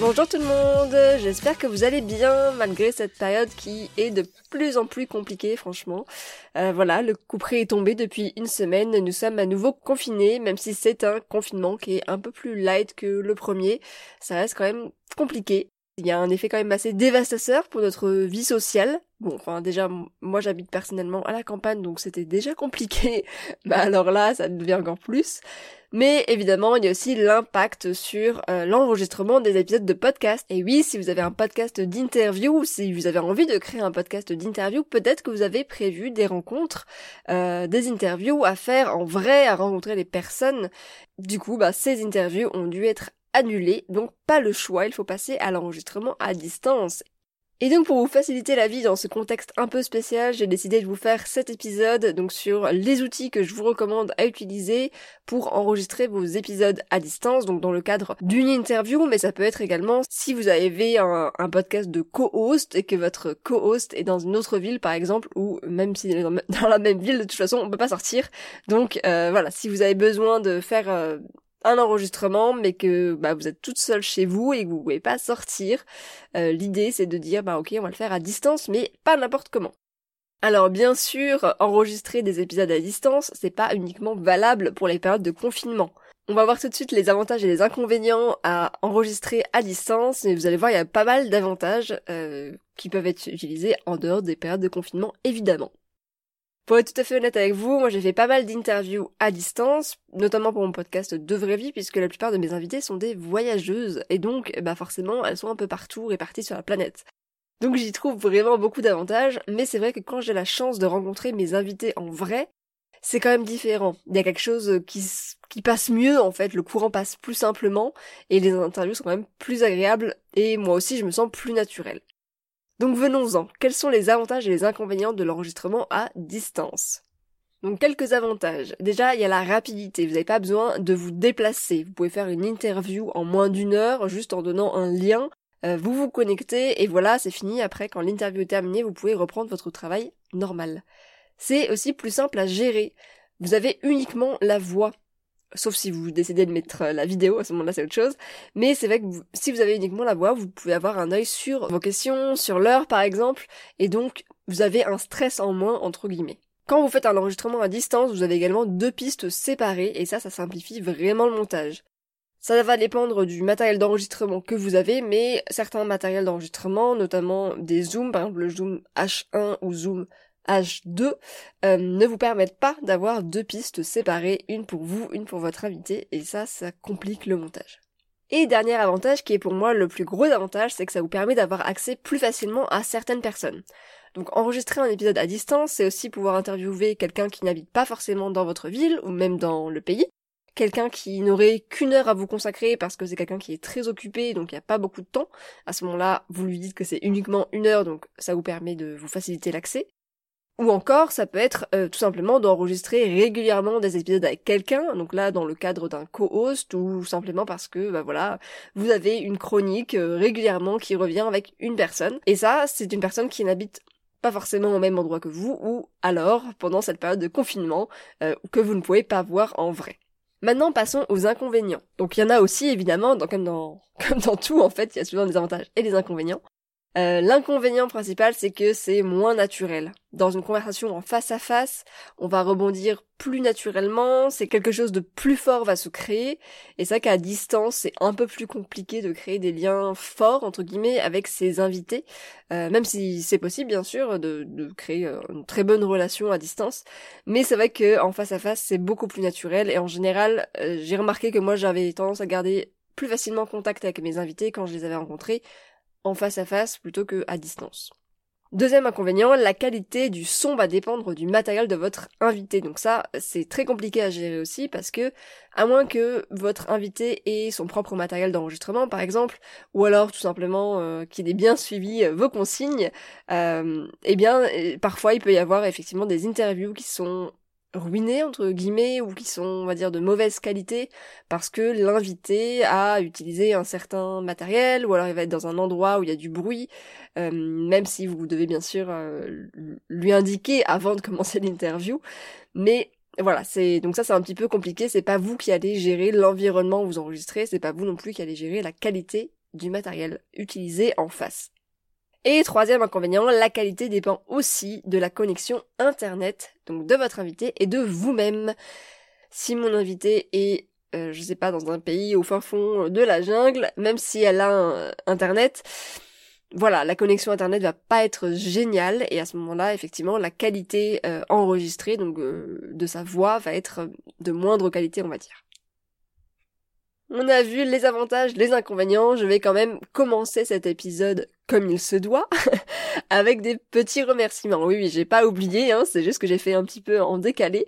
Bonjour tout le monde, j'espère que vous allez bien malgré cette période qui est de plus en plus compliquée franchement. Euh, voilà, le coup est tombé depuis une semaine, nous sommes à nouveau confinés, même si c'est un confinement qui est un peu plus light que le premier, ça reste quand même compliqué. Il y a un effet quand même assez dévastateur pour notre vie sociale. Bon, enfin déjà, moi j'habite personnellement à la campagne, donc c'était déjà compliqué. bah alors là, ça devient encore plus. Mais évidemment, il y a aussi l'impact sur euh, l'enregistrement des épisodes de podcast. Et oui, si vous avez un podcast d'interview, si vous avez envie de créer un podcast d'interview, peut-être que vous avez prévu des rencontres, euh, des interviews à faire en vrai, à rencontrer les personnes. Du coup, bah, ces interviews ont dû être annulées, donc pas le choix, il faut passer à l'enregistrement à distance. Et donc pour vous faciliter la vie dans ce contexte un peu spécial, j'ai décidé de vous faire cet épisode donc sur les outils que je vous recommande à utiliser pour enregistrer vos épisodes à distance, donc dans le cadre d'une interview, mais ça peut être également si vous avez un, un podcast de co-host et que votre co-host est dans une autre ville par exemple, ou même s'il est dans la même ville, de toute façon on peut pas sortir. Donc euh, voilà, si vous avez besoin de faire euh, un enregistrement, mais que bah, vous êtes toute seule chez vous et que vous pouvez pas sortir. Euh, l'idée c'est de dire bah ok on va le faire à distance, mais pas n'importe comment. Alors bien sûr, enregistrer des épisodes à distance, c'est pas uniquement valable pour les périodes de confinement. On va voir tout de suite les avantages et les inconvénients à enregistrer à distance, et vous allez voir il y a pas mal d'avantages euh, qui peuvent être utilisés en dehors des périodes de confinement évidemment. Pour être tout à fait honnête avec vous, moi j'ai fait pas mal d'interviews à distance, notamment pour mon podcast De Vraie Vie, puisque la plupart de mes invités sont des voyageuses, et donc bah forcément elles sont un peu partout réparties sur la planète. Donc j'y trouve vraiment beaucoup d'avantages, mais c'est vrai que quand j'ai la chance de rencontrer mes invités en vrai, c'est quand même différent. Il y a quelque chose qui, qui passe mieux en fait, le courant passe plus simplement, et les interviews sont quand même plus agréables, et moi aussi je me sens plus naturelle. Donc venons-en, quels sont les avantages et les inconvénients de l'enregistrement à distance? Donc quelques avantages. Déjà, il y a la rapidité. Vous n'avez pas besoin de vous déplacer. Vous pouvez faire une interview en moins d'une heure juste en donnant un lien. Euh, vous vous connectez et voilà, c'est fini. Après, quand l'interview est terminée, vous pouvez reprendre votre travail normal. C'est aussi plus simple à gérer. Vous avez uniquement la voix sauf si vous décidez de mettre euh, la vidéo, à ce moment-là c'est autre chose. Mais c'est vrai que si vous avez uniquement la voix, vous pouvez avoir un œil sur vos questions, sur l'heure par exemple, et donc vous avez un stress en moins entre guillemets. Quand vous faites un enregistrement à distance, vous avez également deux pistes séparées, et ça, ça simplifie vraiment le montage. Ça va dépendre du matériel d'enregistrement que vous avez, mais certains matériels d'enregistrement, notamment des zooms, par exemple le zoom H1 ou zoom H2 euh, ne vous permettent pas d'avoir deux pistes séparées, une pour vous, une pour votre invité, et ça, ça complique le montage. Et dernier avantage qui est pour moi le plus gros avantage, c'est que ça vous permet d'avoir accès plus facilement à certaines personnes. Donc enregistrer un épisode à distance, c'est aussi pouvoir interviewer quelqu'un qui n'habite pas forcément dans votre ville ou même dans le pays, quelqu'un qui n'aurait qu'une heure à vous consacrer parce que c'est quelqu'un qui est très occupé donc il n'y a pas beaucoup de temps. À ce moment-là, vous lui dites que c'est uniquement une heure donc ça vous permet de vous faciliter l'accès. Ou encore, ça peut être euh, tout simplement d'enregistrer régulièrement des épisodes avec quelqu'un, donc là dans le cadre d'un co-host ou simplement parce que bah voilà, vous avez une chronique euh, régulièrement qui revient avec une personne. Et ça, c'est une personne qui n'habite pas forcément au même endroit que vous, ou alors pendant cette période de confinement euh, que vous ne pouvez pas voir en vrai. Maintenant, passons aux inconvénients. Donc il y en a aussi évidemment, comme dans comme dans tout en fait, il y a souvent des avantages et des inconvénients. Euh, l'inconvénient principal, c'est que c'est moins naturel. Dans une conversation en face à face, on va rebondir plus naturellement, c'est quelque chose de plus fort va se créer, et vrai qu'à distance, c'est un peu plus compliqué de créer des liens forts, entre guillemets, avec ses invités, euh, même si c'est possible, bien sûr, de, de, créer euh, une très bonne relation à distance, mais c'est vrai que en face à face, c'est beaucoup plus naturel, et en général, j'ai remarqué que moi, j'avais tendance à garder plus facilement contact avec mes invités quand je les avais rencontrés, en face à face plutôt que à distance. Deuxième inconvénient, la qualité du son va dépendre du matériel de votre invité. Donc ça, c'est très compliqué à gérer aussi parce que, à moins que votre invité ait son propre matériel d'enregistrement, par exemple, ou alors tout simplement euh, qu'il ait bien suivi euh, vos consignes, euh, eh bien, parfois il peut y avoir effectivement des interviews qui sont ruinés entre guillemets ou qui sont on va dire de mauvaise qualité parce que l'invité a utilisé un certain matériel ou alors il va être dans un endroit où il y a du bruit euh, même si vous devez bien sûr euh, lui indiquer avant de commencer l'interview. Mais voilà, c'est donc ça c'est un petit peu compliqué, c'est pas vous qui allez gérer l'environnement où vous enregistrez, c'est pas vous non plus qui allez gérer la qualité du matériel utilisé en face. Et troisième inconvénient, la qualité dépend aussi de la connexion internet, donc de votre invité et de vous-même. Si mon invité est, euh, je sais pas, dans un pays au fin fond de la jungle, même si elle a internet, voilà, la connexion internet va pas être géniale et à ce moment-là, effectivement, la qualité euh, enregistrée, donc euh, de sa voix, va être de moindre qualité, on va dire. On a vu les avantages, les inconvénients. Je vais quand même commencer cet épisode comme il se doit, avec des petits remerciements. Oui, oui, j'ai pas oublié, hein, c'est juste que j'ai fait un petit peu en décalé.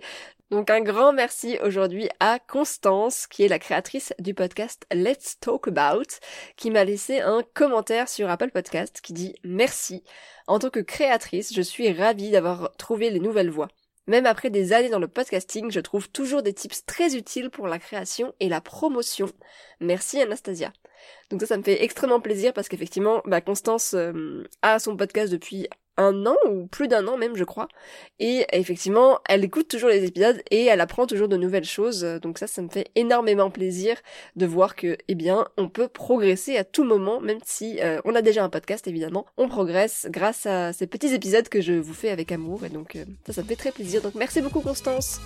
Donc un grand merci aujourd'hui à Constance, qui est la créatrice du podcast Let's Talk About, qui m'a laissé un commentaire sur Apple Podcast qui dit merci. En tant que créatrice, je suis ravie d'avoir trouvé les nouvelles voies. Même après des années dans le podcasting, je trouve toujours des tips très utiles pour la création et la promotion. Merci Anastasia. Donc ça, ça me fait extrêmement plaisir parce qu'effectivement, bah, Constance euh, a son podcast depuis un an ou plus d'un an même je crois. Et effectivement elle écoute toujours les épisodes et elle apprend toujours de nouvelles choses. Donc ça ça me fait énormément plaisir de voir que eh bien on peut progresser à tout moment même si euh, on a déjà un podcast évidemment. On progresse grâce à ces petits épisodes que je vous fais avec amour. Et donc euh, ça ça me fait très plaisir. Donc merci beaucoup Constance.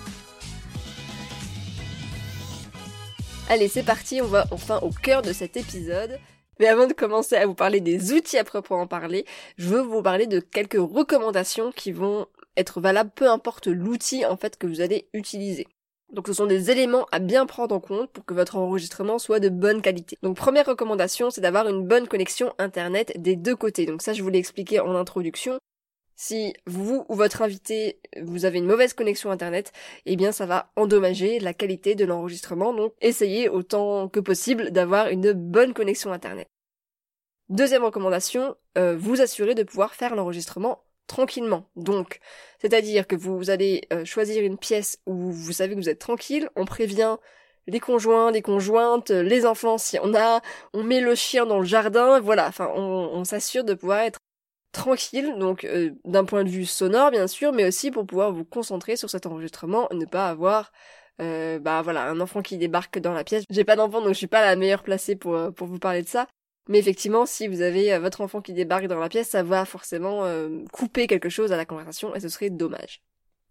Allez, c'est parti, on va enfin au cœur de cet épisode. Mais avant de commencer à vous parler des outils à proprement parler, je veux vous parler de quelques recommandations qui vont être valables peu importe l'outil en fait que vous allez utiliser. Donc ce sont des éléments à bien prendre en compte pour que votre enregistrement soit de bonne qualité. Donc première recommandation, c'est d'avoir une bonne connexion internet des deux côtés. Donc ça je vous l'ai expliqué en introduction. Si vous ou votre invité, vous avez une mauvaise connexion internet, eh bien ça va endommager la qualité de l'enregistrement, donc essayez autant que possible d'avoir une bonne connexion internet. Deuxième recommandation, euh, vous assurer de pouvoir faire l'enregistrement tranquillement. Donc, c'est-à-dire que vous allez euh, choisir une pièce où vous savez que vous êtes tranquille, on prévient les conjoints, les conjointes, les enfants si on a, on met le chien dans le jardin, voilà, enfin on s'assure de pouvoir être tranquille, donc euh, d'un point de vue sonore bien sûr, mais aussi pour pouvoir vous concentrer sur cet enregistrement, ne pas avoir euh, bah voilà un enfant qui débarque dans la pièce. J'ai pas d'enfant donc je suis pas la meilleure placée pour euh, pour vous parler de ça. Mais effectivement, si vous avez votre enfant qui débarque dans la pièce, ça va forcément couper quelque chose à la conversation et ce serait dommage.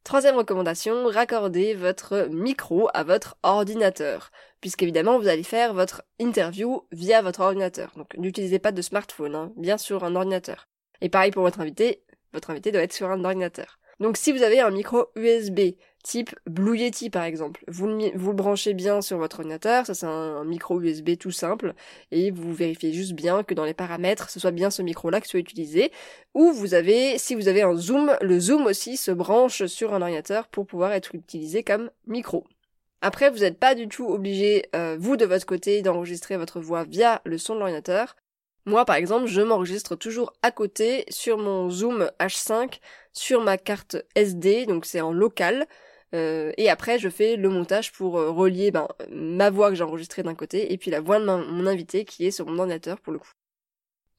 Troisième recommandation, raccordez votre micro à votre ordinateur, puisqu'évidemment vous allez faire votre interview via votre ordinateur. Donc n'utilisez pas de smartphone, hein, bien sûr un ordinateur. Et pareil pour votre invité, votre invité doit être sur un ordinateur. Donc si vous avez un micro USB type Blue Yeti par exemple, vous le, branchez bien sur votre ordinateur, ça c'est un, micro USB tout simple, et vous vérifiez juste bien que dans les paramètres, ce soit bien ce micro-là qui soit utilisé. Ou vous avez, si vous avez un zoom, le zoom aussi se branche sur un ordinateur pour pouvoir être utilisé comme micro. Après, vous n'êtes pas du tout obligé, euh, vous de votre côté, d'enregistrer votre voix via le son de l'ordinateur. Moi, par exemple, je m'enregistre toujours à côté sur mon Zoom H5, sur ma carte SD, donc c'est en local. Euh, et après, je fais le montage pour euh, relier ben, ma voix que j'ai enregistrée d'un côté et puis la voix de mon invité qui est sur mon ordinateur pour le coup.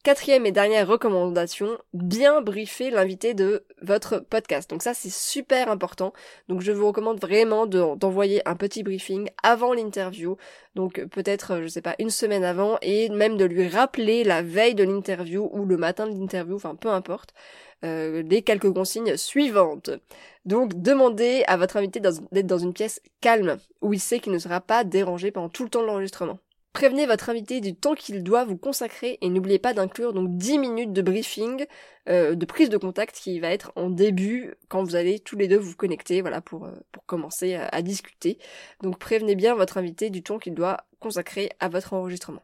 Quatrième et dernière recommandation, bien briefer l'invité de votre podcast. Donc ça c'est super important. Donc je vous recommande vraiment d'envoyer un petit briefing avant l'interview. Donc peut-être, je sais pas, une semaine avant et même de lui rappeler la veille de l'interview ou le matin de l'interview, enfin peu importe, euh, les quelques consignes suivantes. Donc demandez à votre invité d'être dans une pièce calme où il sait qu'il ne sera pas dérangé pendant tout le temps de l'enregistrement. Prévenez votre invité du temps qu'il doit vous consacrer et n'oubliez pas d'inclure donc 10 minutes de briefing, euh, de prise de contact qui va être en début quand vous allez tous les deux vous connecter, voilà, pour, euh, pour commencer à, à discuter. Donc prévenez bien votre invité du temps qu'il doit consacrer à votre enregistrement.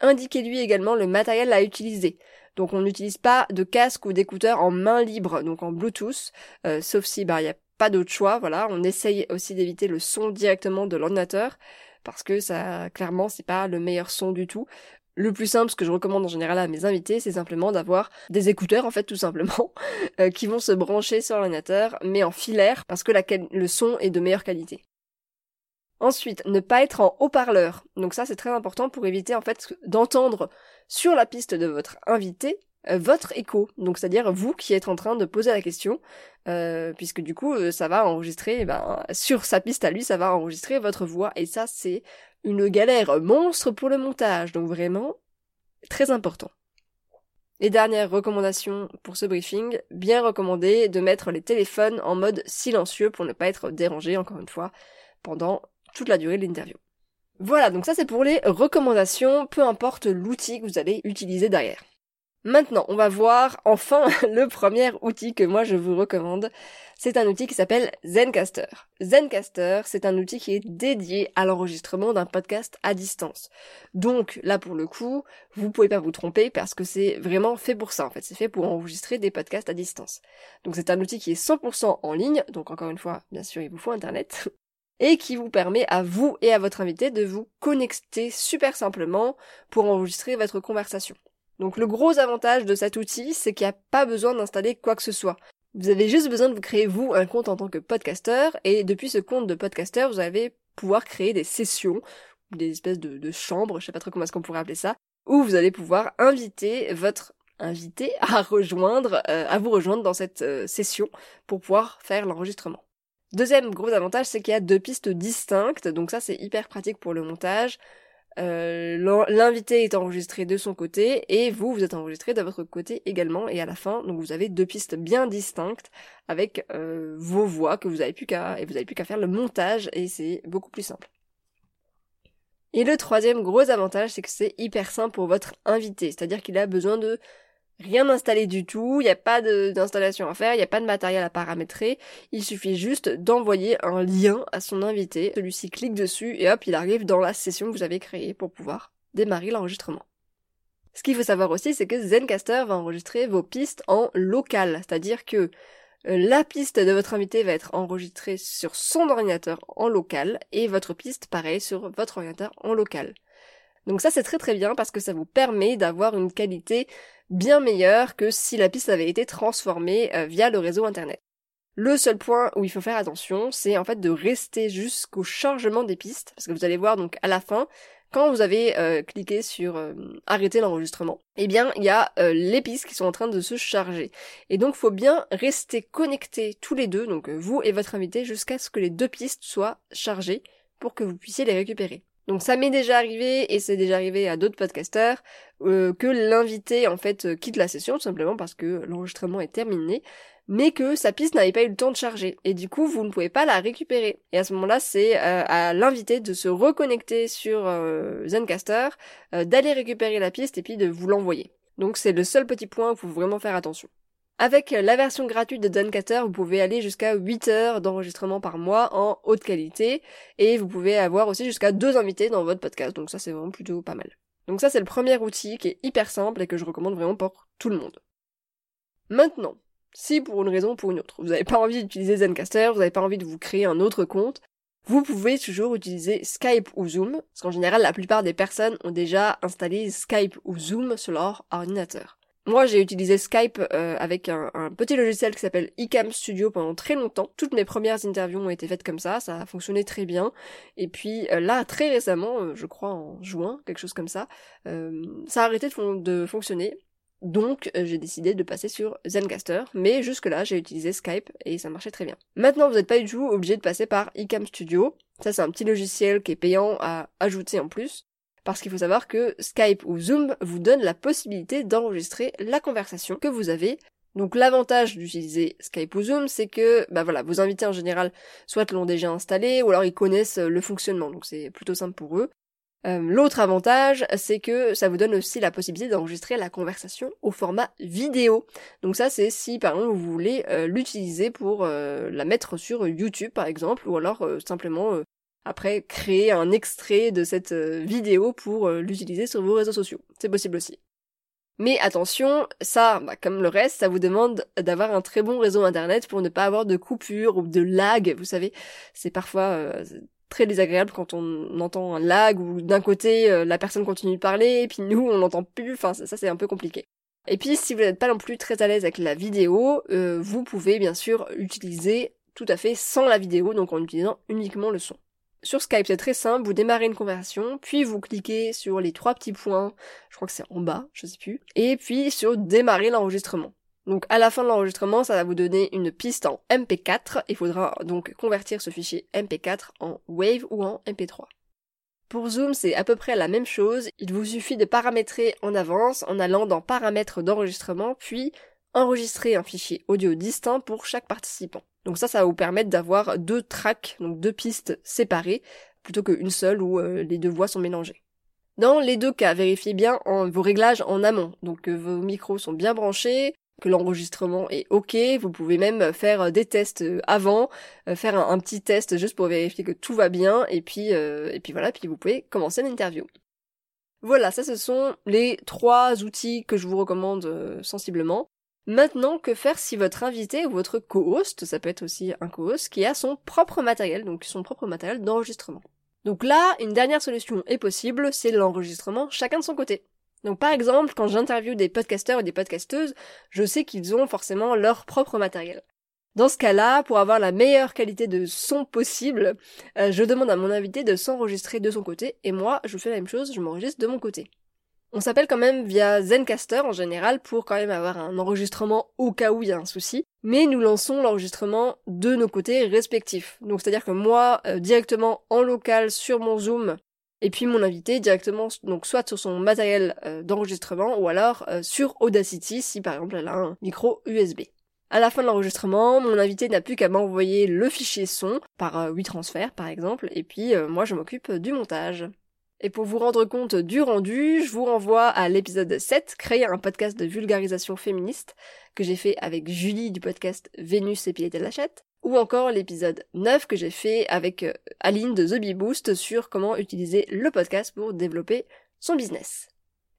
Indiquez-lui également le matériel à utiliser. Donc on n'utilise pas de casque ou d'écouteurs en main libre, donc en Bluetooth, euh, sauf si bah il n'y a pas d'autre choix, voilà. On essaye aussi d'éviter le son directement de l'ordinateur parce que ça, clairement, c'est pas le meilleur son du tout. Le plus simple, ce que je recommande en général à mes invités, c'est simplement d'avoir des écouteurs, en fait, tout simplement, euh, qui vont se brancher sur l'ordinateur, mais en filaire, parce que le son est de meilleure qualité. Ensuite, ne pas être en haut-parleur. Donc ça, c'est très important pour éviter, en fait, d'entendre sur la piste de votre invité votre écho, donc c'est-à-dire vous qui êtes en train de poser la question, euh, puisque du coup euh, ça va enregistrer, eh ben, sur sa piste à lui, ça va enregistrer votre voix, et ça c'est une galère monstre pour le montage, donc vraiment très important. Et dernière recommandation pour ce briefing, bien recommandé de mettre les téléphones en mode silencieux pour ne pas être dérangé, encore une fois, pendant toute la durée de l'interview. Voilà, donc ça c'est pour les recommandations, peu importe l'outil que vous allez utiliser derrière. Maintenant, on va voir enfin le premier outil que moi je vous recommande. C'est un outil qui s'appelle Zencaster. Zencaster, c'est un outil qui est dédié à l'enregistrement d'un podcast à distance. Donc là pour le coup, vous pouvez pas vous tromper parce que c'est vraiment fait pour ça en fait. C'est fait pour enregistrer des podcasts à distance. Donc c'est un outil qui est 100% en ligne. Donc encore une fois, bien sûr, il vous faut internet. et qui vous permet à vous et à votre invité de vous connecter super simplement pour enregistrer votre conversation. Donc le gros avantage de cet outil, c'est qu'il n'y a pas besoin d'installer quoi que ce soit. Vous avez juste besoin de vous créer vous un compte en tant que podcasteur et depuis ce compte de podcasteur, vous allez pouvoir créer des sessions, des espèces de, chambres, je sais pas trop comment est-ce qu'on pourrait appeler ça, où vous allez pouvoir inviter votre invité à rejoindre, euh, à vous rejoindre dans cette euh, session pour pouvoir faire l'enregistrement. Deuxième gros avantage, c'est qu'il y a deux pistes distinctes, donc ça c'est hyper pratique pour le montage. Euh, l'invité est enregistré de son côté et vous, vous êtes enregistré de votre côté également et à la fin, donc vous avez deux pistes bien distinctes avec euh, vos voix que vous avez plus qu'à et vous avez plus qu'à faire le montage et c'est beaucoup plus simple. Et le troisième gros avantage, c'est que c'est hyper simple pour votre invité, c'est-à-dire qu'il a besoin de rien installé du tout, il n'y a pas d'installation à faire, il n'y a pas de matériel à paramétrer, il suffit juste d'envoyer un lien à son invité, celui-ci clique dessus et hop, il arrive dans la session que vous avez créée pour pouvoir démarrer l'enregistrement. Ce qu'il faut savoir aussi, c'est que Zencaster va enregistrer vos pistes en local, c'est-à-dire que euh, la piste de votre invité va être enregistrée sur son ordinateur en local et votre piste pareil sur votre ordinateur en local. Donc ça c'est très très bien parce que ça vous permet d'avoir une qualité bien meilleure que si la piste avait été transformée euh, via le réseau internet. Le seul point où il faut faire attention, c'est en fait de rester jusqu'au chargement des pistes, parce que vous allez voir donc à la fin, quand vous avez euh, cliqué sur euh, arrêter l'enregistrement, eh bien il y a les pistes qui sont en train de se charger. Et donc il faut bien rester connectés tous les deux, donc vous et votre invité, jusqu'à ce que les deux pistes soient chargées pour que vous puissiez les récupérer. Donc ça m'est déjà arrivé, et c'est déjà arrivé à d'autres podcasteurs, euh, que l'invité en fait euh, quitte la session tout simplement parce que l'enregistrement est terminé, mais que sa piste n'avait pas eu le temps de charger. Et du coup, vous ne pouvez pas la récupérer. Et à ce moment-là, c'est euh, à l'invité de se reconnecter sur Zencaster, d'aller récupérer la piste et puis de vous l'envoyer. Donc c'est le seul petit point où il faut vraiment faire attention. Avec la version gratuite de Zencaster, vous pouvez aller jusqu'à 8 heures d'enregistrement par mois en haute qualité et vous pouvez avoir aussi jusqu'à deux invités dans votre podcast. Donc ça c'est vraiment plutôt pas mal. Donc ça c'est le premier outil qui est hyper simple et que je recommande vraiment pour tout le monde. Maintenant, si pour une raison ou pour une autre, vous n'avez pas envie d'utiliser Zencaster, vous n'avez pas envie de vous créer un autre compte, vous pouvez toujours utiliser Skype ou Zoom, parce qu'en général la plupart des personnes ont déjà installé Skype ou Zoom sur leur ordinateur. Moi, j'ai utilisé Skype euh, avec un, petit logiciel qui s'appelle eCam Studio pendant très longtemps. Toutes mes premières interviews ont été faites comme ça, ça a fonctionné très bien. Et puis euh, là, très récemment, euh, je crois en juin, quelque chose comme ça, ça a arrêté de, fonctionner. Donc j'ai décidé de passer sur Zencaster, mais jusque-là j'ai utilisé Skype et ça marchait très bien. Maintenant vous n'êtes pas du tout obligé de passer par eCam Studio. Ça c'est un petit logiciel qui est payant à ajouter en plus parce qu'il faut savoir que Skype ou Zoom vous donne la possibilité d'enregistrer la conversation que vous avez. Donc l'avantage d'utiliser Skype ou Zoom, c'est que bah voilà, vos invités en général soit l'ont déjà installé ou alors ils connaissent le fonctionnement, donc c'est plutôt simple pour eux. Euh, l'autre avantage, c'est que ça vous donne aussi la possibilité d'enregistrer la conversation au format vidéo. Donc ça, c'est si par exemple vous voulez euh, l'utiliser pour euh, la mettre sur YouTube par exemple, ou alors simplement après créer un extrait de cette euh, vidéo pour euh, l'utiliser sur vos réseaux sociaux. C'est possible aussi. Mais attention, ça, bah, comme le reste, ça vous demande d'avoir un très bon réseau internet pour ne pas avoir de coupure ou de lag. Vous savez, c'est parfois euh, très désagréable quand on entend un lag ou d'un côté la personne continue de parler et puis nous on n'entend plus. Enfin, ça, c'est un peu compliqué. Et puis si vous n'êtes pas non plus très à l'aise avec la vidéo, vous pouvez bien sûr utiliser tout à fait sans la vidéo, donc en utilisant uniquement le son. Sur Skype, c'est très simple, vous démarrez une conversation, puis vous cliquez sur les trois petits points, je crois que c'est en bas, je sais plus, et puis sur démarrer l'enregistrement. Donc à la fin de l'enregistrement, ça va vous donner une piste en MP4, il faudra donc convertir ce fichier MP4 en Wave ou en MP3. Pour Zoom, c'est à peu près la même chose, il vous suffit de paramétrer en avance en allant dans paramètres d'enregistrement, puis enregistrer un fichier audio distinct pour chaque participant. Donc ça, ça va vous permettre d'avoir deux tracks, donc deux pistes séparées, plutôt qu'une seule où euh, les deux voix sont mélangées. Dans les deux cas, vérifiez bien vos réglages en amont, donc que vos micros sont bien branchés, que l'enregistrement est ok, vous pouvez même faire des tests euh, avant, euh, faire un, petit test juste pour vérifier que tout va bien, et puis, et puis voilà, puis vous pouvez commencer l'interview. Voilà, ça ce sont les trois outils que je vous recommande sensiblement. Maintenant, que faire si votre invité ou votre co-host, ça peut être aussi un co-host, qui a son propre matériel, donc son propre matériel d'enregistrement. Donc là, une dernière solution est possible, c'est l'enregistrement chacun de son côté. Donc par exemple, quand j'interviewe des podcasteurs et des podcasteuses, je sais qu'ils ont forcément leur propre matériel. Dans ce cas-là, pour avoir la meilleure qualité de son possible, euh, je demande à mon invité de s'enregistrer de son côté, et moi, je fais la même chose, je m'enregistre de mon côté. On s'appelle quand même via Zencaster en général pour quand même avoir un enregistrement au cas où il y a un souci. Mais nous lançons l'enregistrement de nos côtés respectifs. Donc c'est-à-dire que moi, euh, directement en local sur mon Zoom, et puis mon invité directement, donc soit sur son matériel euh, d'enregistrement ou alors euh, sur Audacity si par exemple elle a un micro USB. À la fin de l'enregistrement, mon invité n'a plus qu'à m'envoyer le fichier son par WeTransfer par exemple, et puis moi je m'occupe du montage. Et pour vous rendre compte du rendu, je vous renvoie à l'épisode 7, créer un podcast de vulgarisation féministe, que j'ai fait avec Julie du podcast Vénus et Pied de Lachette, ou encore l'épisode 9 que j'ai fait avec euh, Aline de The Bee Boost sur comment utiliser le podcast pour développer son business.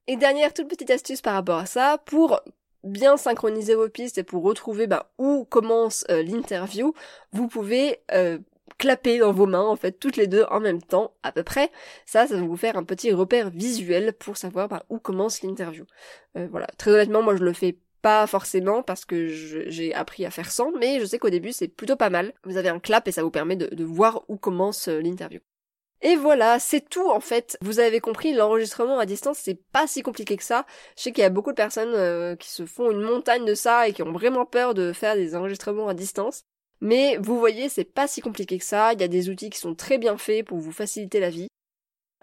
Et dernière toute petite astuce par rapport à ça, pour bien synchroniser vos pistes et pour retrouver bah, où commence euh, l'interview, vous pouvez euh, clapper dans vos mains, en fait, toutes les deux en même temps, à peu près. Ça, ça va vous faire un petit repère visuel pour savoir bah, où commence l'interview. Euh, voilà. Très honnêtement, moi, je le fais pas forcément parce que j'ai appris à faire sans, mais je sais qu'au début, c'est plutôt pas mal. Vous avez un clap et ça vous permet de, voir où commence euh, l'interview. Et voilà, c'est tout en fait. Vous avez compris, l'enregistrement à distance, c'est pas si compliqué que ça. Je sais qu'il y a beaucoup de personnes euh, qui se font une montagne de ça et qui ont vraiment peur de faire des enregistrements à distance. Mais vous voyez, c'est pas si compliqué que ça, il y a des outils qui sont très bien faits pour vous faciliter la vie.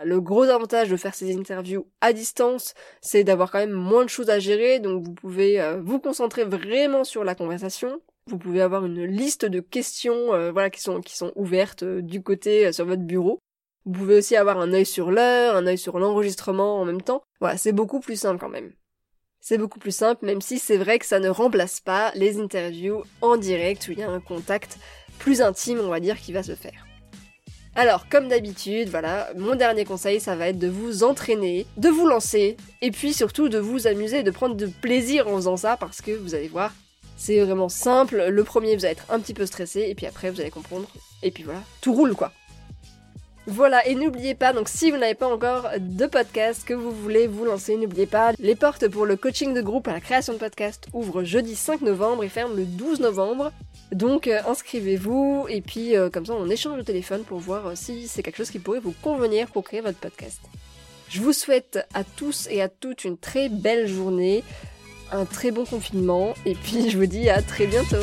Le gros avantage de faire ces interviews à distance, c'est d'avoir quand même moins de choses à gérer, donc vous pouvez euh, vous concentrer vraiment sur la conversation. Vous pouvez avoir une liste de questions, euh, voilà, qui sont ouvertes euh, du côté sur votre bureau. Vous pouvez aussi avoir un œil sur l'heure, un œil sur l'enregistrement en même temps. Voilà, c'est beaucoup plus simple quand même. C'est beaucoup plus simple, même si c'est vrai que ça ne remplace pas les interviews en direct où il y a un contact plus intime, on va dire, qui va se faire. Alors, comme d'habitude, voilà, mon dernier conseil, ça va être de vous entraîner, de vous lancer, et puis surtout de vous amuser, de prendre de plaisir en faisant ça, parce que vous allez voir, c'est vraiment simple. Le premier, vous allez être un petit peu stressé, et puis après, vous allez comprendre, et puis voilà, tout roule quoi. Voilà, et n'oubliez pas, donc si vous n'avez pas encore de podcast que vous voulez vous lancer, n'oubliez pas, les portes pour le coaching de groupe à la création de podcast ouvrent jeudi 5 novembre et ferment le 12 novembre. Donc euh, inscrivez-vous et puis euh, comme ça on échange le téléphone pour voir euh, si c'est quelque chose qui pourrait vous convenir pour créer votre podcast. Je vous souhaite à tous et à toutes une très belle journée, un très bon confinement et puis je vous dis à très bientôt